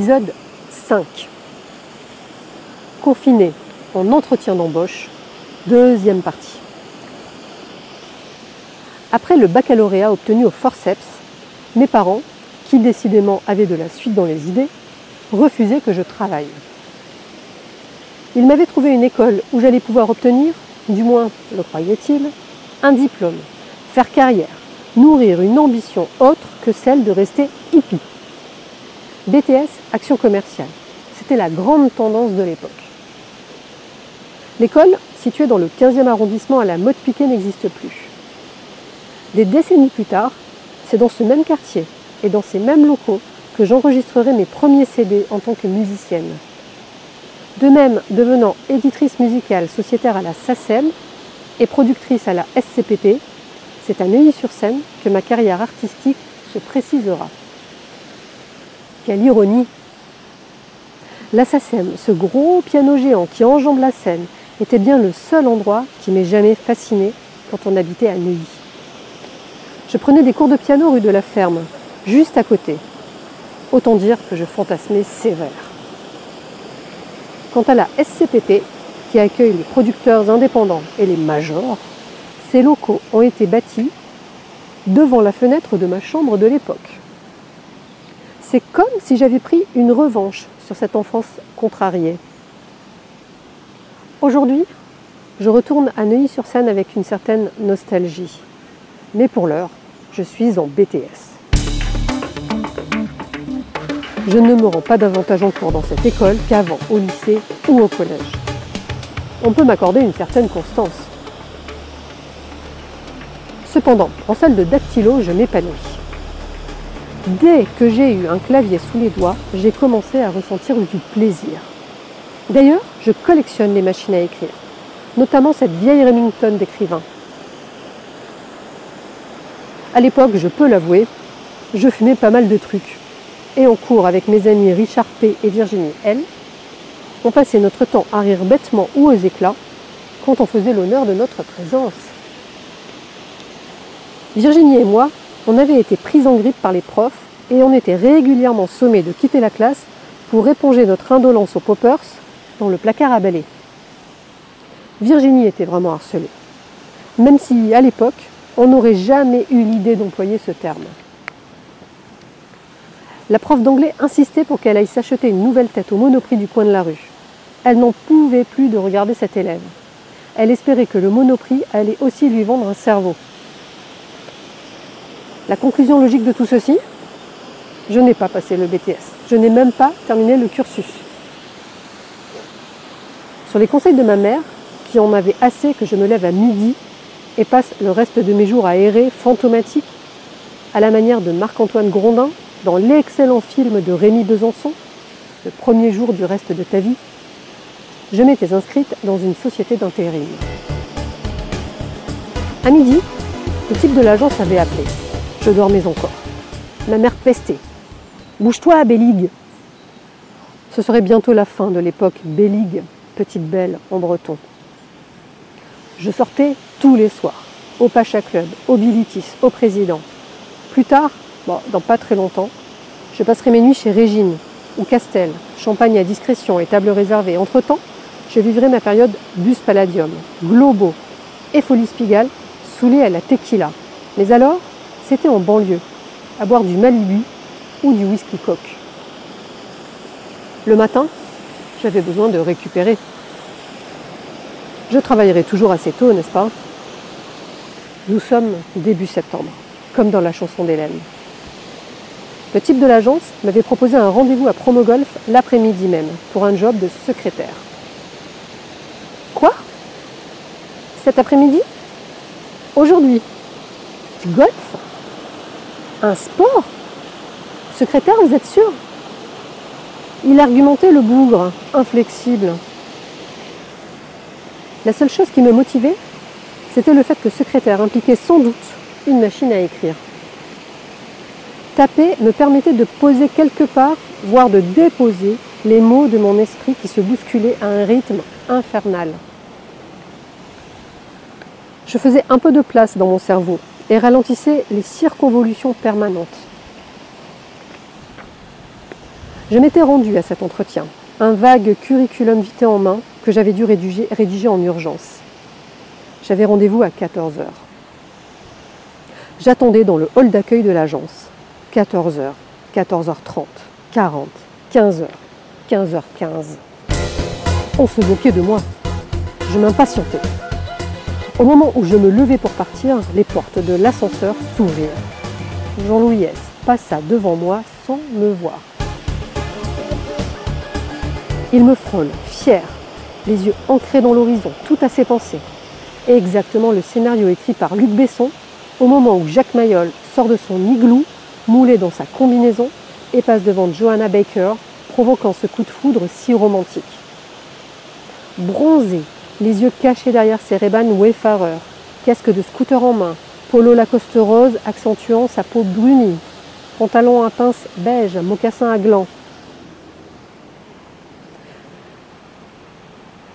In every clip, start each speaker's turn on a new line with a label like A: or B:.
A: Épisode 5. Confiné en entretien d'embauche, deuxième partie. Après le baccalauréat obtenu au forceps, mes parents, qui décidément avaient de la suite dans les idées, refusaient que je travaille. Ils m'avaient trouvé une école où j'allais pouvoir obtenir, du moins le croyaient-ils, un diplôme, faire carrière, nourrir une ambition autre que celle de rester hippie. BTS, action commerciale. C'était la grande tendance de l'époque. L'école, située dans le 15e arrondissement à la mode piquée, n'existe plus. Des décennies plus tard, c'est dans ce même quartier et dans ces mêmes locaux que j'enregistrerai mes premiers CD en tant que musicienne. De même, devenant éditrice musicale sociétaire à la SACEM et productrice à la SCPP, c'est à Neuilly-sur-Seine que ma carrière artistique se précisera. Quelle ironie La ce gros piano géant qui enjambe la scène, était bien le seul endroit qui m'ait jamais fasciné quand on habitait à Neuilly. Je prenais des cours de piano rue de la Ferme, juste à côté. Autant dire que je fantasmais sévère. Quant à la SCPP, qui accueille les producteurs indépendants et les majors, ces locaux ont été bâtis devant la fenêtre de ma chambre de l'époque. C'est comme si j'avais pris une revanche sur cette enfance contrariée. Aujourd'hui, je retourne à Neuilly-sur-Seine avec une certaine nostalgie. Mais pour l'heure, je suis en BTS. Je ne me rends pas davantage en cours dans cette école qu'avant au lycée ou au collège. On peut m'accorder une certaine constance. Cependant, en salle de dactylo, je m'épanouis. Dès que j'ai eu un clavier sous les doigts, j'ai commencé à ressentir du plaisir. D'ailleurs, je collectionne les machines à écrire, notamment cette vieille Remington d'écrivain. À l'époque, je peux l'avouer, je fumais pas mal de trucs. Et en cours avec mes amis Richard P. et Virginie L., on passait notre temps à rire bêtement ou aux éclats quand on faisait l'honneur de notre présence. Virginie et moi, on avait été pris en grippe par les profs et on était régulièrement sommés de quitter la classe pour éponger notre indolence aux poppers dans le placard à balai. Virginie était vraiment harcelée, même si à l'époque, on n'aurait jamais eu l'idée d'employer ce terme. La prof d'anglais insistait pour qu'elle aille s'acheter une nouvelle tête au monoprix du coin de la rue. Elle n'en pouvait plus de regarder cet élève. Elle espérait que le monoprix allait aussi lui vendre un cerveau. La conclusion logique de tout ceci Je n'ai pas passé le BTS. Je n'ai même pas terminé le cursus. Sur les conseils de ma mère, qui en avait assez que je me lève à midi et passe le reste de mes jours à errer fantomatique, à la manière de Marc-Antoine Grondin dans l'excellent film de Rémi Besançon, Le premier jour du reste de ta vie, je m'étais inscrite dans une société d'intérim. À midi, le type de l'agence avait appelé. Je dormais encore. Ma mère pestait. Bouge-toi, Béligue Ce serait bientôt la fin de l'époque Béligue, petite belle en breton. Je sortais tous les soirs, au Pacha Club, au Bilitis, au Président. Plus tard, dans pas très longtemps, je passerai mes nuits chez Régine ou Castel, champagne à discrétion et table réservée. Entre-temps, je vivrai ma période bus palladium, globo et folie spigale, saoulée à la tequila. Mais alors, c'était en banlieue, à boire du Malibu ou du whisky coke. Le matin, j'avais besoin de récupérer. Je travaillerai toujours assez tôt, n'est-ce pas? Nous sommes début septembre, comme dans la chanson d'Hélène. Le type de l'agence m'avait proposé un rendez-vous à Promogolf l'après-midi même pour un job de secrétaire. Quoi? Cet après-midi? Aujourd'hui? Golf? Un sport Secrétaire, vous êtes sûr Il argumentait le bougre, inflexible. La seule chose qui me motivait, c'était le fait que secrétaire impliquait sans doute une machine à écrire. Taper me permettait de poser quelque part, voire de déposer les mots de mon esprit qui se bousculaient à un rythme infernal. Je faisais un peu de place dans mon cerveau et ralentissais les circonvolutions permanentes. Je m'étais rendue à cet entretien, un vague curriculum vitae en main que j'avais dû rédiger, en urgence. J'avais rendez-vous à 14 heures. J'attendais dans le hall d'accueil de l'agence. 14h, 14h30, 40, 15h, 15h15. On se moquait de moi. Je m'impatientais. Au moment où je me levais pour partir, les portes de l'ascenseur s'ouvrirent. Jean-Louis S. passa devant moi sans me voir. Il me frôle, fier, les yeux ancrés dans l'horizon, tout à ses pensées. Et exactement le scénario écrit par Luc Besson au moment où Jacques Mayol sort de son igloo, moulé dans sa combinaison, et passe devant Johanna Baker, provoquant ce coup de foudre si romantique. Bronzé, les yeux cachés derrière ses Ray-Ban Wayfarer, casque de scooter en main, polo Lacoste rose accentuant sa peau brunie, pantalon à pince beige, mocassin à gland.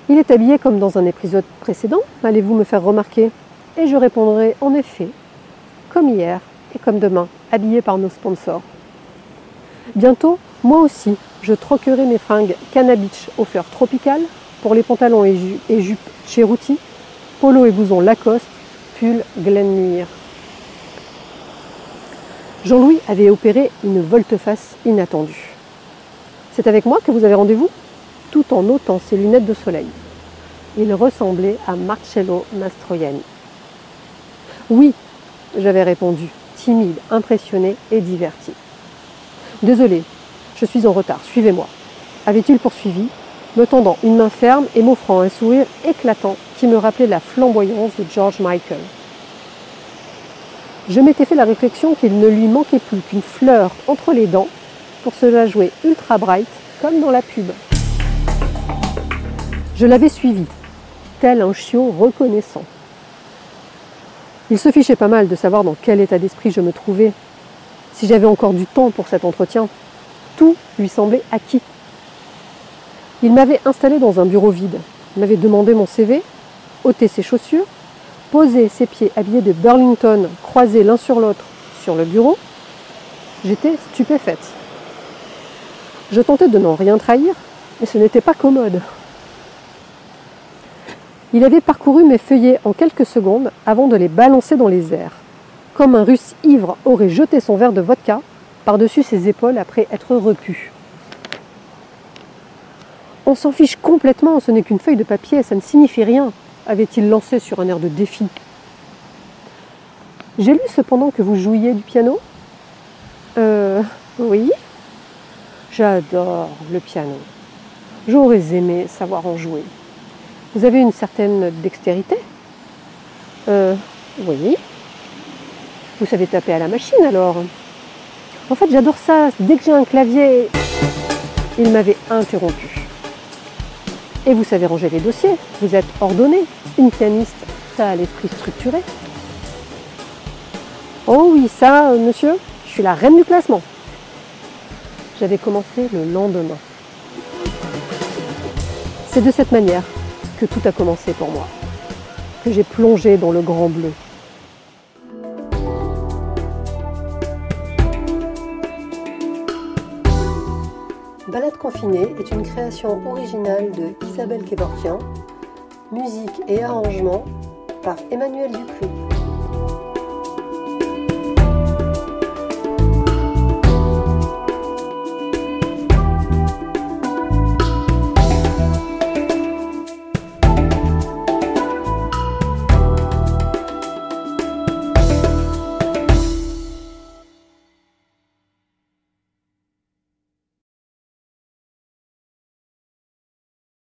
A: Il est habillé comme dans un épisode précédent, allez-vous me faire remarquer? Et je répondrai en effet, comme hier et comme demain, habillé par nos sponsors. Bientôt, moi aussi, je troquerai mes fringues Canabitch aux fleurs tropicales pour les pantalons et, ju et jupes Cheruti, polo et blouson Lacoste, pull Glenmuir. Jean-Louis avait opéré une volte-face inattendue. C'est avec moi que vous avez rendez-vous? Tout en ôtant ses lunettes de soleil. Il ressemblait à Marcello Mastroianni. Oui, j'avais répondu, timide, impressionné et diverti. Désolé, je suis en retard, suivez-moi. Avait-il poursuivi, me tendant une main ferme et m'offrant un sourire éclatant qui me rappelait la flamboyance de George Michael. Je m'étais fait la réflexion qu'il ne lui manquait plus qu'une fleur entre les dents pour se la jouer ultra bright comme dans la pub. Je l'avais suivi, tel un chiot reconnaissant. Il se fichait pas mal de savoir dans quel état d'esprit je me trouvais, si j'avais encore du temps pour cet entretien. Tout lui semblait acquis. Il m'avait installé dans un bureau vide, m'avait demandé mon CV, ôté ses chaussures, posé ses pieds habillés de Burlington croisés l'un sur l'autre sur le bureau. J'étais stupéfaite. Je tentais de n'en rien trahir, mais ce n'était pas commode. Il avait parcouru mes feuillets en quelques secondes avant de les balancer dans les airs, comme un russe ivre aurait jeté son verre de vodka par-dessus ses épaules après être repu. On s'en fiche complètement, ce n'est qu'une feuille de papier, ça ne signifie rien, avait-il lancé sur un air de défi. J'ai lu cependant que vous jouiez du piano Euh, oui. J'adore le piano. J'aurais aimé savoir en jouer. Vous avez une certaine dextérité Euh, oui. Vous savez taper à la machine alors En fait, j'adore ça. Dès que j'ai un clavier, il m'avait interrompu. Et vous savez ranger les dossiers. Vous êtes ordonné. Une pianiste, ça a l'esprit structuré. Oh oui, ça, euh, monsieur, je suis la reine du classement. J'avais commencé le lendemain. C'est de cette manière que tout a commencé pour moi, que j'ai plongé dans le grand bleu. Balade confinée est une création originale de Isabelle Kevorkian, musique et arrangement par Emmanuel Dupuis.